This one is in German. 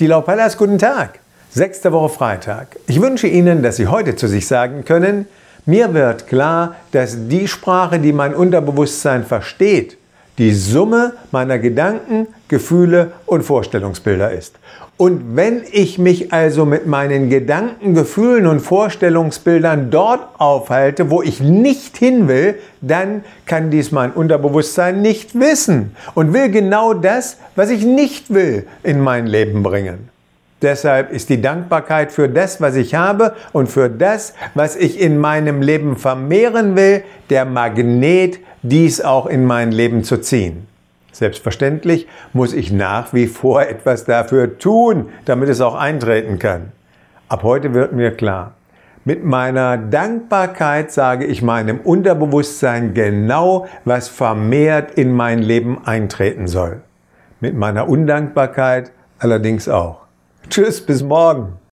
Stielau Pallas, guten Tag. Sechste Woche Freitag. Ich wünsche Ihnen, dass Sie heute zu sich sagen können, mir wird klar, dass die Sprache, die mein Unterbewusstsein versteht, die Summe meiner Gedanken, Gefühle und Vorstellungsbilder ist. Und wenn ich mich also mit meinen Gedanken, Gefühlen und Vorstellungsbildern dort aufhalte, wo ich nicht hin will, dann kann dies mein Unterbewusstsein nicht wissen und will genau das, was ich nicht will, in mein Leben bringen. Deshalb ist die Dankbarkeit für das, was ich habe und für das, was ich in meinem Leben vermehren will, der Magnet, dies auch in mein Leben zu ziehen. Selbstverständlich muss ich nach wie vor etwas dafür tun, damit es auch eintreten kann. Ab heute wird mir klar, mit meiner Dankbarkeit sage ich meinem Unterbewusstsein genau, was vermehrt in mein Leben eintreten soll. Mit meiner Undankbarkeit allerdings auch. Tschüss, bis morgen.